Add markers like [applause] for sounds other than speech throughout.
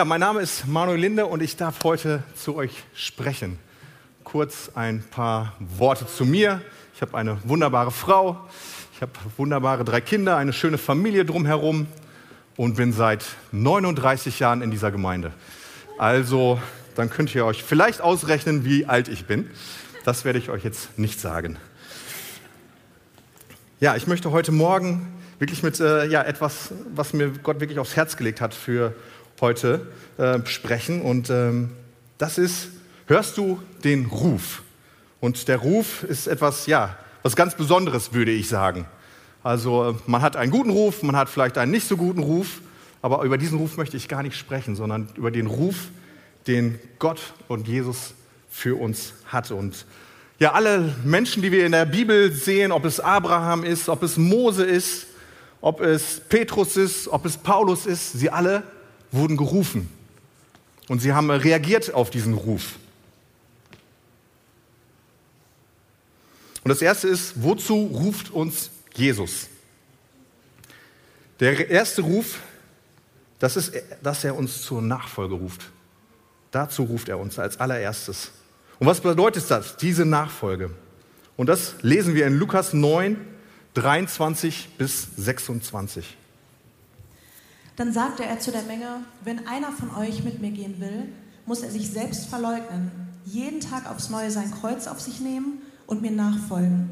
Ja, mein Name ist Manuel Linde und ich darf heute zu euch sprechen. Kurz ein paar Worte zu mir. Ich habe eine wunderbare Frau, ich habe wunderbare drei Kinder, eine schöne Familie drumherum und bin seit 39 Jahren in dieser Gemeinde. Also, dann könnt ihr euch vielleicht ausrechnen, wie alt ich bin. Das werde ich euch jetzt nicht sagen. Ja, ich möchte heute Morgen wirklich mit äh, ja, etwas, was mir Gott wirklich aufs Herz gelegt hat für heute äh, sprechen. Und ähm, das ist, hörst du den Ruf? Und der Ruf ist etwas, ja, was ganz Besonderes, würde ich sagen. Also man hat einen guten Ruf, man hat vielleicht einen nicht so guten Ruf, aber über diesen Ruf möchte ich gar nicht sprechen, sondern über den Ruf, den Gott und Jesus für uns hat. Und ja, alle Menschen, die wir in der Bibel sehen, ob es Abraham ist, ob es Mose ist, ob es Petrus ist, ob es Paulus ist, sie alle wurden gerufen. Und sie haben reagiert auf diesen Ruf. Und das erste ist, wozu ruft uns Jesus? Der erste Ruf, das ist, dass er uns zur Nachfolge ruft. Dazu ruft er uns als allererstes. Und was bedeutet das, diese Nachfolge? Und das lesen wir in Lukas 9, 23 bis 26. Dann sagte er zu der Menge, wenn einer von euch mit mir gehen will, muss er sich selbst verleugnen, jeden Tag aufs Neue sein Kreuz auf sich nehmen und mir nachfolgen.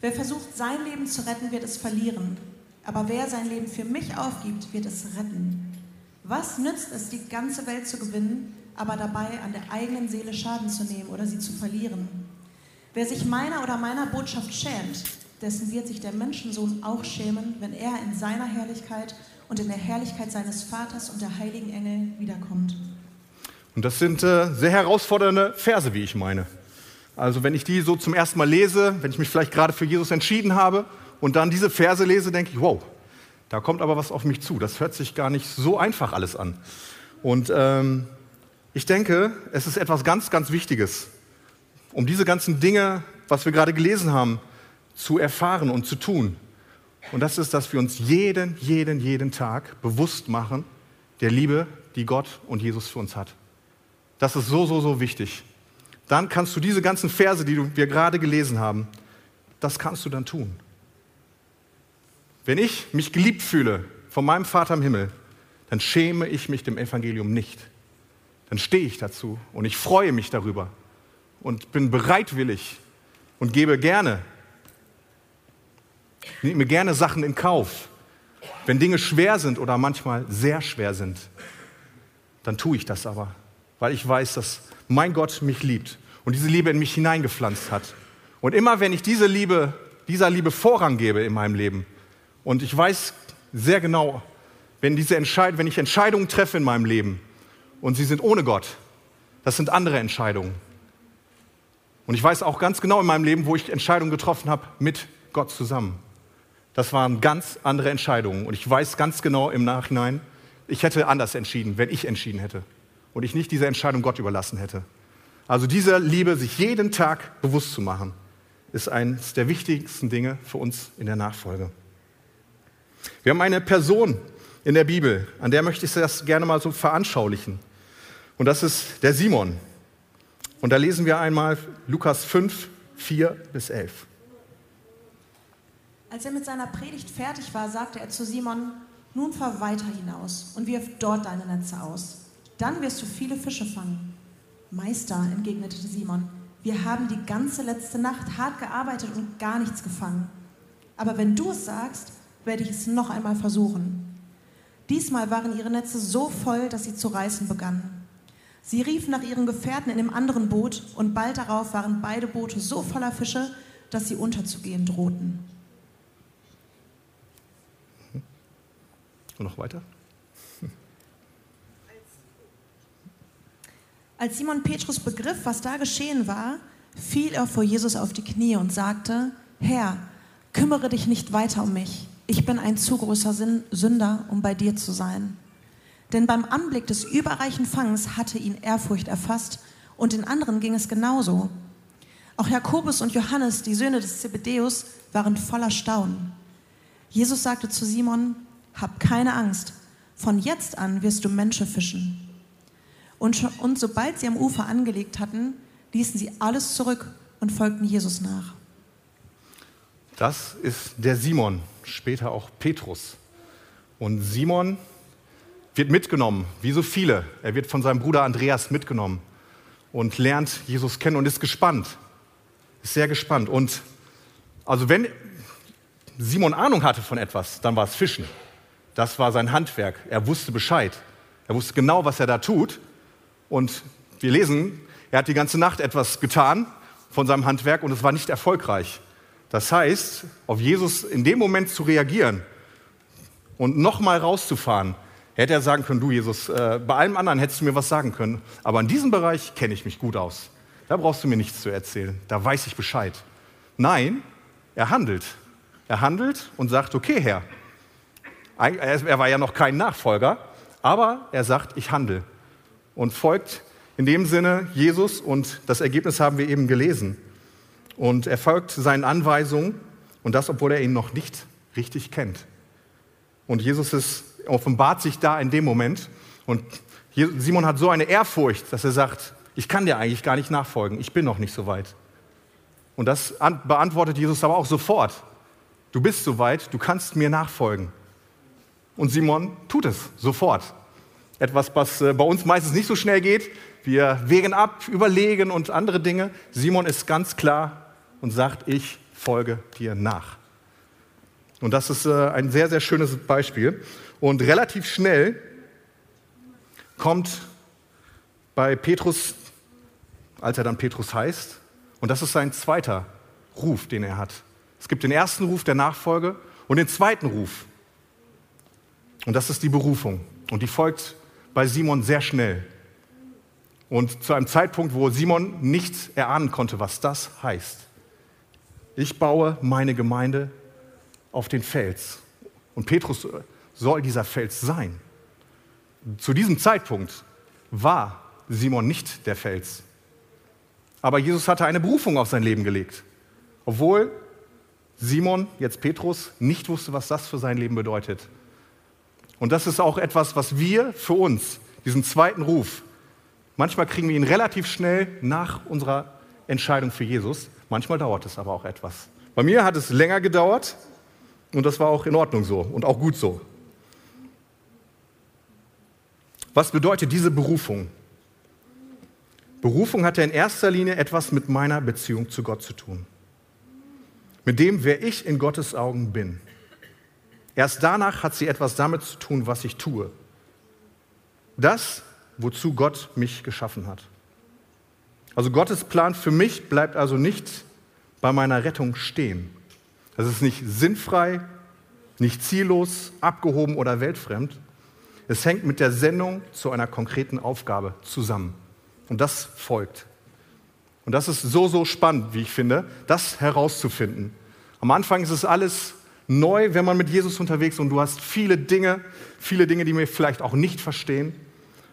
Wer versucht, sein Leben zu retten, wird es verlieren. Aber wer sein Leben für mich aufgibt, wird es retten. Was nützt es, die ganze Welt zu gewinnen, aber dabei an der eigenen Seele Schaden zu nehmen oder sie zu verlieren? Wer sich meiner oder meiner Botschaft schämt, dessen wird sich der Menschensohn auch schämen, wenn er in seiner Herrlichkeit und in der Herrlichkeit seines Vaters und der heiligen Engel wiederkommt. Und das sind äh, sehr herausfordernde Verse, wie ich meine. Also wenn ich die so zum ersten Mal lese, wenn ich mich vielleicht gerade für Jesus entschieden habe und dann diese Verse lese, denke ich, wow, da kommt aber was auf mich zu. Das hört sich gar nicht so einfach alles an. Und ähm, ich denke, es ist etwas ganz, ganz Wichtiges, um diese ganzen Dinge, was wir gerade gelesen haben, zu erfahren und zu tun. Und das ist, dass wir uns jeden, jeden, jeden Tag bewusst machen der Liebe, die Gott und Jesus für uns hat. Das ist so, so, so wichtig. Dann kannst du diese ganzen Verse, die wir gerade gelesen haben, das kannst du dann tun. Wenn ich mich geliebt fühle von meinem Vater im Himmel, dann schäme ich mich dem Evangelium nicht. Dann stehe ich dazu und ich freue mich darüber und bin bereitwillig und gebe gerne nehme gerne Sachen in Kauf. Wenn Dinge schwer sind oder manchmal sehr schwer sind, dann tue ich das aber, weil ich weiß, dass mein Gott mich liebt und diese Liebe in mich hineingepflanzt hat. Und immer wenn ich diese Liebe, dieser Liebe Vorrang gebe in meinem Leben, und ich weiß sehr genau, wenn, diese Entscheid wenn ich Entscheidungen treffe in meinem Leben und sie sind ohne Gott, das sind andere Entscheidungen. Und ich weiß auch ganz genau in meinem Leben, wo ich Entscheidungen getroffen habe mit Gott zusammen. Das waren ganz andere Entscheidungen. Und ich weiß ganz genau im Nachhinein, ich hätte anders entschieden, wenn ich entschieden hätte. Und ich nicht diese Entscheidung Gott überlassen hätte. Also diese Liebe, sich jeden Tag bewusst zu machen, ist eines der wichtigsten Dinge für uns in der Nachfolge. Wir haben eine Person in der Bibel, an der möchte ich das gerne mal so veranschaulichen. Und das ist der Simon. Und da lesen wir einmal Lukas 5, 4 bis 11. Als er mit seiner Predigt fertig war, sagte er zu Simon, nun fahr weiter hinaus und wirf dort deine Netze aus. Dann wirst du viele Fische fangen. Meister, entgegnete Simon, wir haben die ganze letzte Nacht hart gearbeitet und gar nichts gefangen. Aber wenn du es sagst, werde ich es noch einmal versuchen. Diesmal waren ihre Netze so voll, dass sie zu reißen begannen. Sie riefen nach ihren Gefährten in dem anderen Boot und bald darauf waren beide Boote so voller Fische, dass sie unterzugehen drohten. Und noch weiter. [laughs] Als Simon Petrus begriff, was da geschehen war, fiel er vor Jesus auf die Knie und sagte, Herr, kümmere dich nicht weiter um mich. Ich bin ein zu großer Sünder, um bei dir zu sein. Denn beim Anblick des überreichen Fangs hatte ihn Ehrfurcht erfasst und den anderen ging es genauso. Auch Jakobus und Johannes, die Söhne des Zebedeus, waren voller Staunen. Jesus sagte zu Simon, hab keine Angst. Von jetzt an wirst du Menschen fischen. Und, und sobald sie am Ufer angelegt hatten, ließen sie alles zurück und folgten Jesus nach. Das ist der Simon, später auch Petrus. Und Simon wird mitgenommen, wie so viele. Er wird von seinem Bruder Andreas mitgenommen und lernt Jesus kennen und ist gespannt. Ist sehr gespannt. Und also wenn Simon Ahnung hatte von etwas, dann war es Fischen. Das war sein Handwerk. Er wusste Bescheid. Er wusste genau, was er da tut. Und wir lesen, er hat die ganze Nacht etwas getan von seinem Handwerk und es war nicht erfolgreich. Das heißt, auf Jesus in dem Moment zu reagieren und nochmal rauszufahren, hätte er sagen können, du Jesus, äh, bei allem anderen hättest du mir was sagen können, aber in diesem Bereich kenne ich mich gut aus. Da brauchst du mir nichts zu erzählen, da weiß ich Bescheid. Nein, er handelt. Er handelt und sagt, okay Herr, er war ja noch kein Nachfolger, aber er sagt, ich handle und folgt in dem Sinne Jesus und das Ergebnis haben wir eben gelesen. Und er folgt seinen Anweisungen und das, obwohl er ihn noch nicht richtig kennt. Und Jesus ist, offenbart sich da in dem Moment und Simon hat so eine Ehrfurcht, dass er sagt, ich kann dir eigentlich gar nicht nachfolgen, ich bin noch nicht so weit. Und das beantwortet Jesus aber auch sofort. Du bist so weit, du kannst mir nachfolgen. Und Simon tut es sofort. Etwas, was äh, bei uns meistens nicht so schnell geht. Wir wägen ab, überlegen und andere Dinge. Simon ist ganz klar und sagt, ich folge dir nach. Und das ist äh, ein sehr, sehr schönes Beispiel. Und relativ schnell kommt bei Petrus, als er dann Petrus heißt, und das ist sein zweiter Ruf, den er hat. Es gibt den ersten Ruf der Nachfolge und den zweiten Ruf. Und das ist die Berufung. Und die folgt bei Simon sehr schnell. Und zu einem Zeitpunkt, wo Simon nicht erahnen konnte, was das heißt. Ich baue meine Gemeinde auf den Fels. Und Petrus soll dieser Fels sein. Zu diesem Zeitpunkt war Simon nicht der Fels. Aber Jesus hatte eine Berufung auf sein Leben gelegt. Obwohl Simon, jetzt Petrus, nicht wusste, was das für sein Leben bedeutet. Und das ist auch etwas, was wir für uns, diesen zweiten Ruf, manchmal kriegen wir ihn relativ schnell nach unserer Entscheidung für Jesus. Manchmal dauert es aber auch etwas. Bei mir hat es länger gedauert und das war auch in Ordnung so und auch gut so. Was bedeutet diese Berufung? Berufung hat ja in erster Linie etwas mit meiner Beziehung zu Gott zu tun. Mit dem, wer ich in Gottes Augen bin. Erst danach hat sie etwas damit zu tun, was ich tue. Das, wozu Gott mich geschaffen hat. Also Gottes Plan für mich bleibt also nicht bei meiner Rettung stehen. Das ist nicht sinnfrei, nicht ziellos, abgehoben oder weltfremd. Es hängt mit der Sendung zu einer konkreten Aufgabe zusammen. Und das folgt. Und das ist so, so spannend, wie ich finde, das herauszufinden. Am Anfang ist es alles neu, wenn man mit Jesus unterwegs ist und du hast viele Dinge, viele Dinge, die wir vielleicht auch nicht verstehen.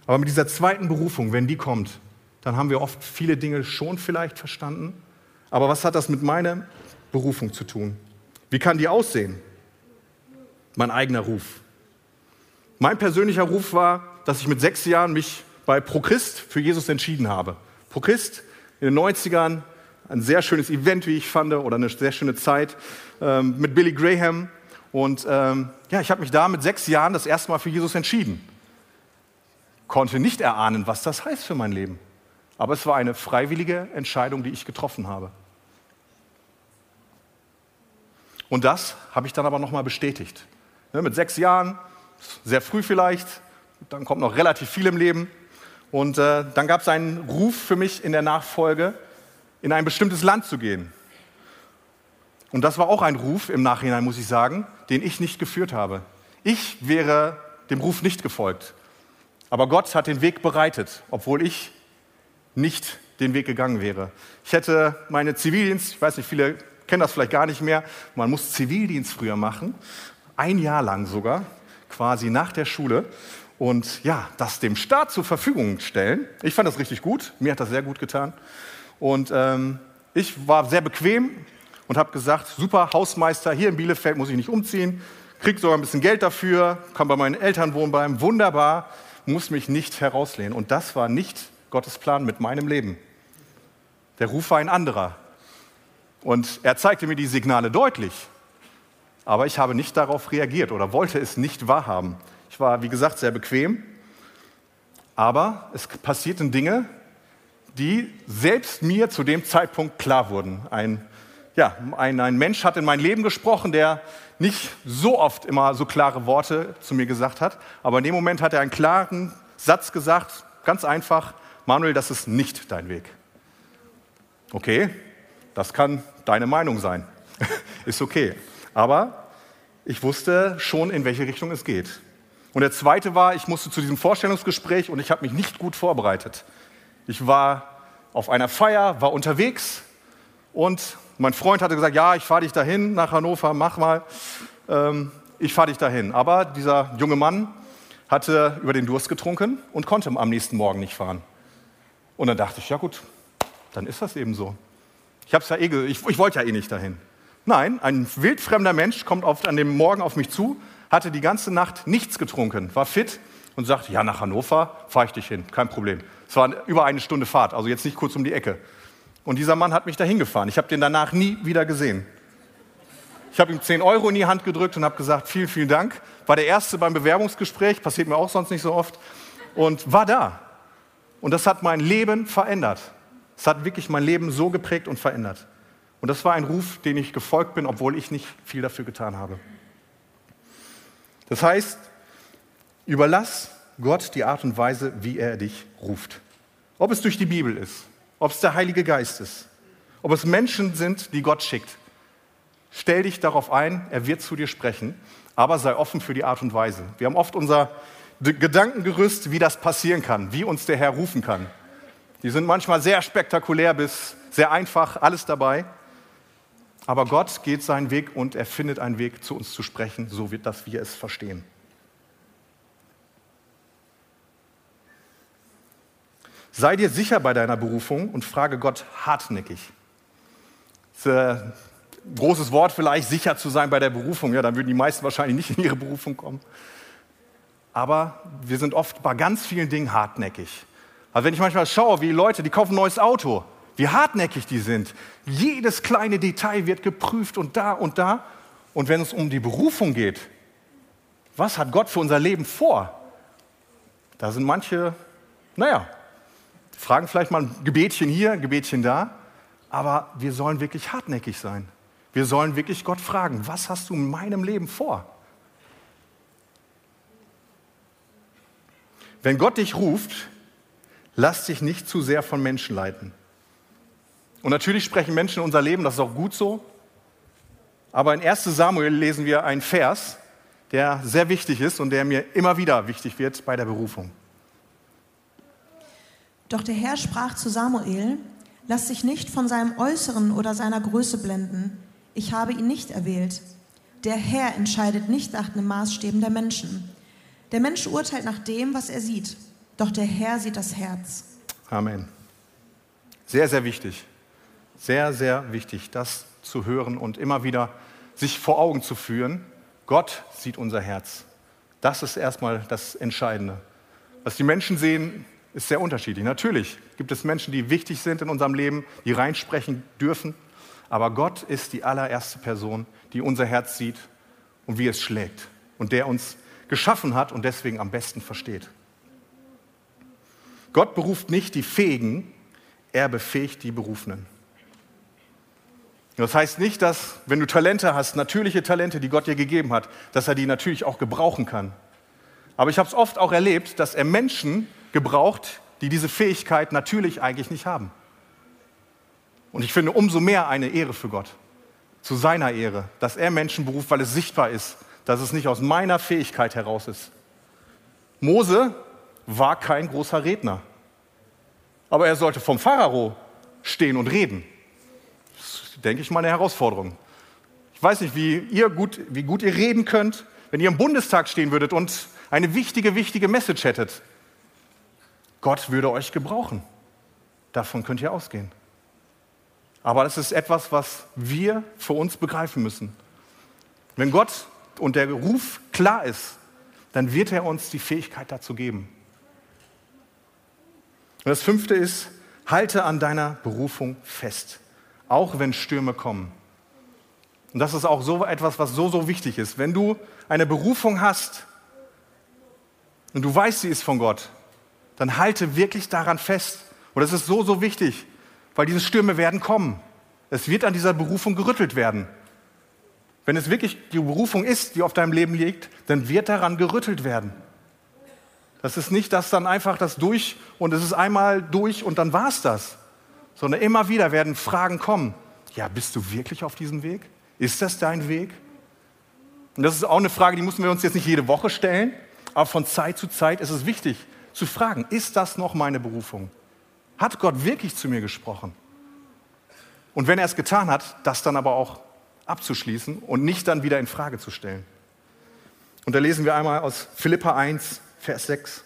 Aber mit dieser zweiten Berufung, wenn die kommt, dann haben wir oft viele Dinge schon vielleicht verstanden. Aber was hat das mit meiner Berufung zu tun? Wie kann die aussehen? Mein eigener Ruf. Mein persönlicher Ruf war, dass ich mit sechs Jahren mich bei ProChrist für Jesus entschieden habe. ProChrist in den 90ern, ein sehr schönes Event, wie ich fand, oder eine sehr schöne Zeit ähm, mit Billy Graham. Und ähm, ja, ich habe mich da mit sechs Jahren das erste Mal für Jesus entschieden. Konnte nicht erahnen, was das heißt für mein Leben. Aber es war eine freiwillige Entscheidung, die ich getroffen habe. Und das habe ich dann aber nochmal bestätigt. Ja, mit sechs Jahren, sehr früh vielleicht, dann kommt noch relativ viel im Leben. Und äh, dann gab es einen Ruf für mich in der Nachfolge, in ein bestimmtes Land zu gehen. Und das war auch ein Ruf im Nachhinein, muss ich sagen, den ich nicht geführt habe. Ich wäre dem Ruf nicht gefolgt. Aber Gott hat den Weg bereitet, obwohl ich nicht den Weg gegangen wäre. Ich hätte meine Zivildienst, ich weiß nicht, viele kennen das vielleicht gar nicht mehr, man muss Zivildienst früher machen, ein Jahr lang sogar, quasi nach der Schule. Und ja, das dem Staat zur Verfügung stellen. Ich fand das richtig gut, mir hat das sehr gut getan. Und ähm, ich war sehr bequem, und habe gesagt, super Hausmeister, hier in Bielefeld muss ich nicht umziehen, kriege sogar ein bisschen Geld dafür, kann bei meinen Eltern wohnen bleiben, wunderbar, muss mich nicht herauslehnen. Und das war nicht Gottes Plan mit meinem Leben. Der Ruf war ein anderer. Und er zeigte mir die Signale deutlich. Aber ich habe nicht darauf reagiert oder wollte es nicht wahrhaben. Ich war, wie gesagt, sehr bequem. Aber es passierten Dinge, die selbst mir zu dem Zeitpunkt klar wurden. Ein, ja, ein, ein Mensch hat in mein Leben gesprochen, der nicht so oft immer so klare Worte zu mir gesagt hat. Aber in dem Moment hat er einen klaren Satz gesagt, ganz einfach, Manuel, das ist nicht dein Weg. Okay, das kann deine Meinung sein. [laughs] ist okay. Aber ich wusste schon, in welche Richtung es geht. Und der zweite war, ich musste zu diesem Vorstellungsgespräch und ich habe mich nicht gut vorbereitet. Ich war auf einer Feier, war unterwegs und mein Freund hatte gesagt, ja, ich fahre dich dahin nach Hannover, mach mal, ähm, ich fahre dich dahin. Aber dieser junge Mann hatte über den Durst getrunken und konnte am nächsten Morgen nicht fahren. Und dann dachte ich, ja gut, dann ist das eben so. Ich, hab's ja eh, ich, ich wollte ja eh nicht dahin. Nein, ein wildfremder Mensch kommt auf, an dem Morgen auf mich zu, hatte die ganze Nacht nichts getrunken, war fit und sagt, ja, nach Hannover fahre ich dich hin, kein Problem. Es war über eine Stunde Fahrt, also jetzt nicht kurz um die Ecke. Und dieser Mann hat mich dahin gefahren. Ich habe den danach nie wieder gesehen. Ich habe ihm 10 Euro in die Hand gedrückt und habe gesagt, vielen, vielen Dank. War der Erste beim Bewerbungsgespräch, passiert mir auch sonst nicht so oft. Und war da. Und das hat mein Leben verändert. Es hat wirklich mein Leben so geprägt und verändert. Und das war ein Ruf, den ich gefolgt bin, obwohl ich nicht viel dafür getan habe. Das heißt, überlass Gott die Art und Weise, wie er dich ruft. Ob es durch die Bibel ist, ob es der Heilige Geist ist, ob es Menschen sind, die Gott schickt. Stell dich darauf ein, er wird zu dir sprechen, aber sei offen für die Art und Weise. Wir haben oft unser Gedankengerüst, wie das passieren kann, wie uns der Herr rufen kann. Die sind manchmal sehr spektakulär bis sehr einfach, alles dabei. Aber Gott geht seinen Weg und er findet einen Weg, zu uns zu sprechen, so wird, dass wir es verstehen. Sei dir sicher bei deiner Berufung und frage Gott hartnäckig. Das ist ein großes Wort vielleicht, sicher zu sein bei der Berufung. Ja, dann würden die meisten wahrscheinlich nicht in ihre Berufung kommen. Aber wir sind oft bei ganz vielen Dingen hartnäckig. Also wenn ich manchmal schaue, wie Leute, die kaufen ein neues Auto, wie hartnäckig die sind. Jedes kleine Detail wird geprüft und da und da. Und wenn es um die Berufung geht, was hat Gott für unser Leben vor? Da sind manche, naja, fragen vielleicht mal ein Gebetchen hier, ein Gebetchen da, aber wir sollen wirklich hartnäckig sein. Wir sollen wirklich Gott fragen, was hast du in meinem Leben vor? Wenn Gott dich ruft, lass dich nicht zu sehr von Menschen leiten. Und natürlich sprechen Menschen in unser Leben, das ist auch gut so. Aber in 1 Samuel lesen wir einen Vers, der sehr wichtig ist und der mir immer wieder wichtig wird bei der Berufung. Doch der Herr sprach zu Samuel, lass dich nicht von seinem Äußeren oder seiner Größe blenden. Ich habe ihn nicht erwählt. Der Herr entscheidet nicht nach den Maßstäben der Menschen. Der Mensch urteilt nach dem, was er sieht. Doch der Herr sieht das Herz. Amen. Sehr, sehr wichtig. Sehr, sehr wichtig, das zu hören und immer wieder sich vor Augen zu führen. Gott sieht unser Herz. Das ist erstmal das Entscheidende. Was die Menschen sehen, ist sehr unterschiedlich. Natürlich gibt es Menschen, die wichtig sind in unserem Leben, die reinsprechen dürfen. Aber Gott ist die allererste Person, die unser Herz sieht und wie es schlägt. Und der uns geschaffen hat und deswegen am besten versteht. Gott beruft nicht die Fähigen, er befähigt die Berufenen. Das heißt nicht, dass, wenn du Talente hast, natürliche Talente, die Gott dir gegeben hat, dass er die natürlich auch gebrauchen kann. Aber ich habe es oft auch erlebt, dass er Menschen gebraucht, die diese Fähigkeit natürlich eigentlich nicht haben. Und ich finde umso mehr eine Ehre für Gott, zu seiner Ehre, dass er Menschen beruft, weil es sichtbar ist, dass es nicht aus meiner Fähigkeit heraus ist. Mose war kein großer Redner, aber er sollte vom Pharao stehen und reden denke ich mal, eine Herausforderung. Ich weiß nicht, wie, ihr gut, wie gut ihr reden könnt, wenn ihr im Bundestag stehen würdet und eine wichtige, wichtige Message hättet. Gott würde euch gebrauchen. Davon könnt ihr ausgehen. Aber das ist etwas, was wir für uns begreifen müssen. Wenn Gott und der Ruf klar ist, dann wird er uns die Fähigkeit dazu geben. Und das fünfte ist, halte an deiner Berufung fest, auch wenn Stürme kommen. Und das ist auch so etwas, was so, so wichtig ist. Wenn du eine Berufung hast und du weißt, sie ist von Gott, dann halte wirklich daran fest. Und das ist so, so wichtig, weil diese Stürme werden kommen. Es wird an dieser Berufung gerüttelt werden. Wenn es wirklich die Berufung ist, die auf deinem Leben liegt, dann wird daran gerüttelt werden. Das ist nicht das dann einfach das durch und es ist einmal durch und dann war es das, sondern immer wieder werden Fragen kommen. Ja, bist du wirklich auf diesem Weg? Ist das dein Weg? Und das ist auch eine Frage, die müssen wir uns jetzt nicht jede Woche stellen, aber von Zeit zu Zeit ist es wichtig zu fragen, ist das noch meine Berufung? Hat Gott wirklich zu mir gesprochen? Und wenn er es getan hat, das dann aber auch abzuschließen und nicht dann wieder in Frage zu stellen. Und da lesen wir einmal aus Philippa 1, Vers 6.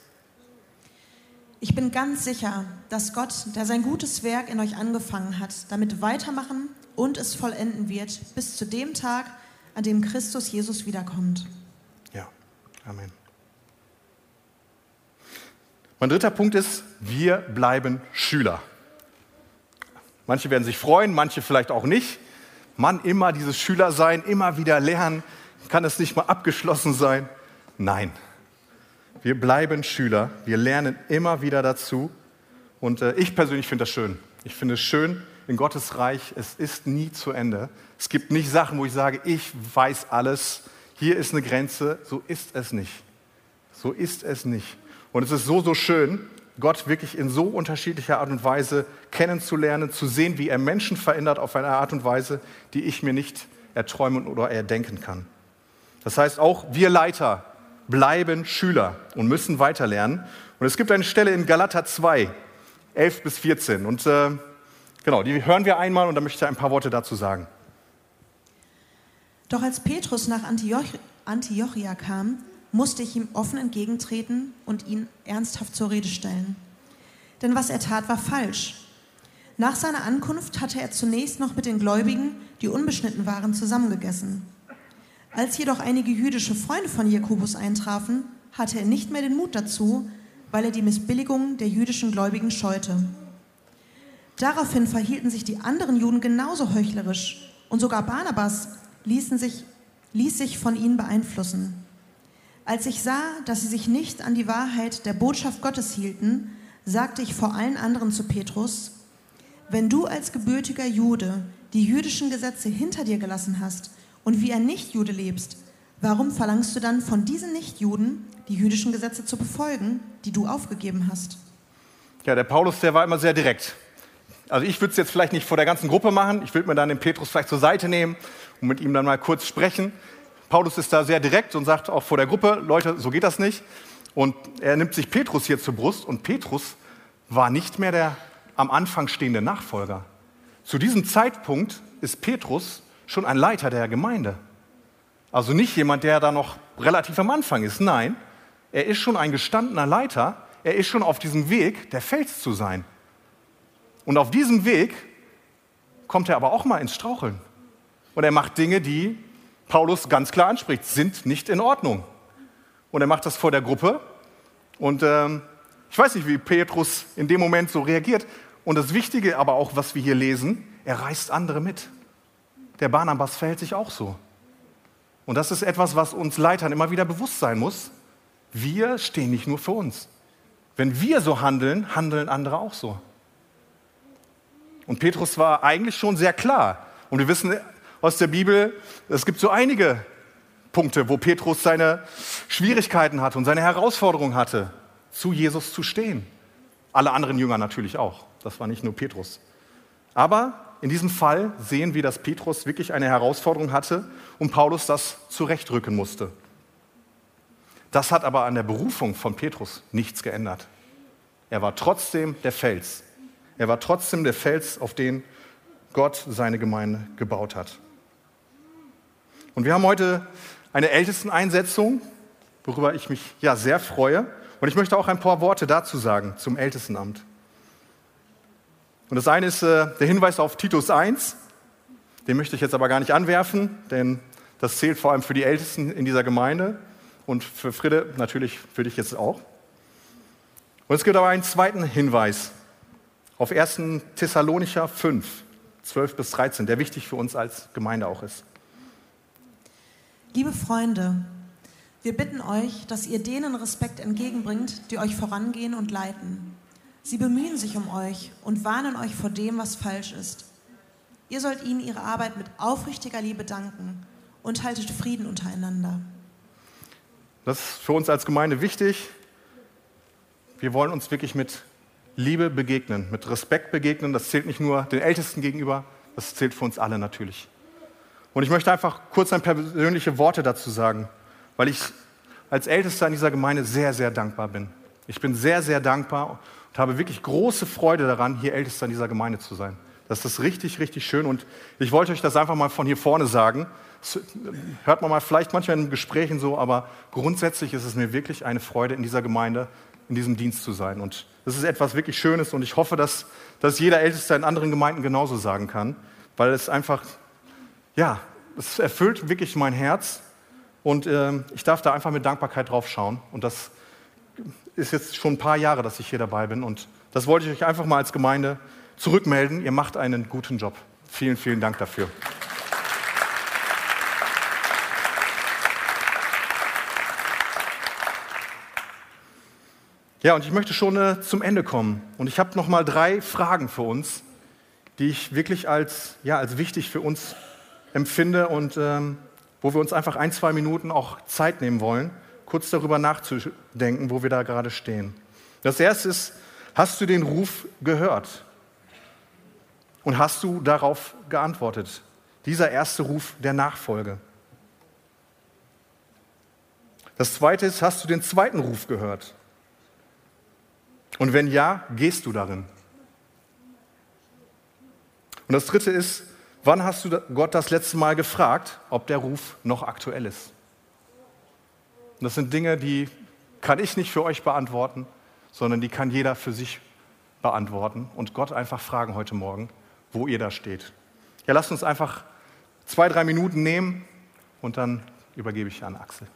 Ich bin ganz sicher, dass Gott, der sein gutes Werk in euch angefangen hat, damit weitermachen und es vollenden wird, bis zu dem Tag, an dem Christus Jesus wiederkommt. Ja, Amen. Mein dritter Punkt ist, wir bleiben Schüler. Manche werden sich freuen, manche vielleicht auch nicht. Mann, immer dieses Schüler sein, immer wieder lernen. Kann es nicht mal abgeschlossen sein? Nein. Wir bleiben Schüler. Wir lernen immer wieder dazu. Und äh, ich persönlich finde das schön. Ich finde es schön in Gottes Reich. Es ist nie zu Ende. Es gibt nicht Sachen, wo ich sage, ich weiß alles. Hier ist eine Grenze. So ist es nicht. So ist es nicht. Und es ist so, so schön, Gott wirklich in so unterschiedlicher Art und Weise kennenzulernen, zu sehen, wie er Menschen verändert auf eine Art und Weise, die ich mir nicht erträumen oder erdenken kann. Das heißt, auch wir Leiter bleiben Schüler und müssen weiterlernen. Und es gibt eine Stelle in Galater 2, 11 bis 14. Und äh, genau, die hören wir einmal und da möchte ich ein paar Worte dazu sagen. Doch als Petrus nach Antioch Antiochia kam, musste ich ihm offen entgegentreten und ihn ernsthaft zur Rede stellen. Denn was er tat, war falsch. Nach seiner Ankunft hatte er zunächst noch mit den Gläubigen, die unbeschnitten waren, zusammengegessen. Als jedoch einige jüdische Freunde von Jakobus eintrafen, hatte er nicht mehr den Mut dazu, weil er die Missbilligung der jüdischen Gläubigen scheute. Daraufhin verhielten sich die anderen Juden genauso heuchlerisch und sogar Barnabas ließen sich, ließ sich von ihnen beeinflussen. Als ich sah, dass sie sich nicht an die Wahrheit der Botschaft Gottes hielten, sagte ich vor allen anderen zu Petrus, wenn du als gebürtiger Jude die jüdischen Gesetze hinter dir gelassen hast und wie ein Nichtjude lebst, warum verlangst du dann von diesen Nichtjuden, die jüdischen Gesetze zu befolgen, die du aufgegeben hast? Ja, der Paulus, der war immer sehr direkt. Also ich würde es jetzt vielleicht nicht vor der ganzen Gruppe machen, ich würde mir dann den Petrus vielleicht zur Seite nehmen und mit ihm dann mal kurz sprechen. Paulus ist da sehr direkt und sagt auch vor der Gruppe, Leute, so geht das nicht. Und er nimmt sich Petrus hier zur Brust und Petrus war nicht mehr der am Anfang stehende Nachfolger. Zu diesem Zeitpunkt ist Petrus schon ein Leiter der Gemeinde. Also nicht jemand, der da noch relativ am Anfang ist. Nein, er ist schon ein gestandener Leiter. Er ist schon auf diesem Weg, der Fels zu sein. Und auf diesem Weg kommt er aber auch mal ins Straucheln. Und er macht Dinge, die Paulus ganz klar anspricht, sind nicht in Ordnung. Und er macht das vor der Gruppe. Und ähm, ich weiß nicht, wie Petrus in dem Moment so reagiert. Und das Wichtige aber auch, was wir hier lesen, er reißt andere mit. Der Barnabas verhält sich auch so. Und das ist etwas, was uns Leitern immer wieder bewusst sein muss. Wir stehen nicht nur für uns. Wenn wir so handeln, handeln andere auch so. Und Petrus war eigentlich schon sehr klar. Und wir wissen, aus der Bibel. Es gibt so einige Punkte, wo Petrus seine Schwierigkeiten hatte und seine Herausforderungen hatte, zu Jesus zu stehen. Alle anderen Jünger natürlich auch. Das war nicht nur Petrus. Aber in diesem Fall sehen wir, dass Petrus wirklich eine Herausforderung hatte und Paulus das zurechtrücken musste. Das hat aber an der Berufung von Petrus nichts geändert. Er war trotzdem der Fels. Er war trotzdem der Fels, auf den Gott seine Gemeinde gebaut hat. Und wir haben heute eine Ältesteneinsetzung, worüber ich mich ja sehr freue. Und ich möchte auch ein paar Worte dazu sagen zum Ältestenamt. Und das eine ist äh, der Hinweis auf Titus 1. Den möchte ich jetzt aber gar nicht anwerfen, denn Das zählt vor allem für die Ältesten in dieser Gemeinde und für Friede natürlich für dich jetzt auch. Und es gibt aber einen zweiten Hinweis auf 1. Thessalonicher 5, 12 bis 13, der wichtig für uns als Gemeinde auch ist. Liebe Freunde, wir bitten euch, dass ihr denen Respekt entgegenbringt, die euch vorangehen und leiten. Sie bemühen sich um euch und warnen euch vor dem, was falsch ist. Ihr sollt ihnen ihre Arbeit mit aufrichtiger Liebe danken und haltet Frieden untereinander. Das ist für uns als Gemeinde wichtig. Wir wollen uns wirklich mit Liebe begegnen, mit Respekt begegnen. Das zählt nicht nur den Ältesten gegenüber, das zählt für uns alle natürlich. Und ich möchte einfach kurz ein paar persönliche Worte dazu sagen, weil ich als Ältester in dieser Gemeinde sehr, sehr dankbar bin. Ich bin sehr, sehr dankbar und habe wirklich große Freude daran, hier Ältester in dieser Gemeinde zu sein. Das ist richtig, richtig schön und ich wollte euch das einfach mal von hier vorne sagen. Das hört man mal vielleicht manchmal in Gesprächen so, aber grundsätzlich ist es mir wirklich eine Freude, in dieser Gemeinde, in diesem Dienst zu sein. Und das ist etwas wirklich Schönes und ich hoffe, dass, dass jeder Älteste in anderen Gemeinden genauso sagen kann, weil es einfach ja, es erfüllt wirklich mein Herz und äh, ich darf da einfach mit Dankbarkeit drauf schauen. Und das ist jetzt schon ein paar Jahre, dass ich hier dabei bin. Und das wollte ich euch einfach mal als Gemeinde zurückmelden. Ihr macht einen guten Job. Vielen, vielen Dank dafür. Ja, und ich möchte schon äh, zum Ende kommen. Und ich habe noch mal drei Fragen für uns, die ich wirklich als, ja, als wichtig für uns empfinde und ähm, wo wir uns einfach ein, zwei Minuten auch Zeit nehmen wollen, kurz darüber nachzudenken, wo wir da gerade stehen. Das erste ist, hast du den Ruf gehört? Und hast du darauf geantwortet? Dieser erste Ruf der Nachfolge. Das zweite ist, hast du den zweiten Ruf gehört? Und wenn ja, gehst du darin? Und das dritte ist, Wann hast du Gott das letzte Mal gefragt, ob der Ruf noch aktuell ist? Das sind Dinge, die kann ich nicht für euch beantworten, sondern die kann jeder für sich beantworten und Gott einfach fragen heute Morgen, wo ihr da steht. Ja, lasst uns einfach zwei, drei Minuten nehmen und dann übergebe ich an Axel.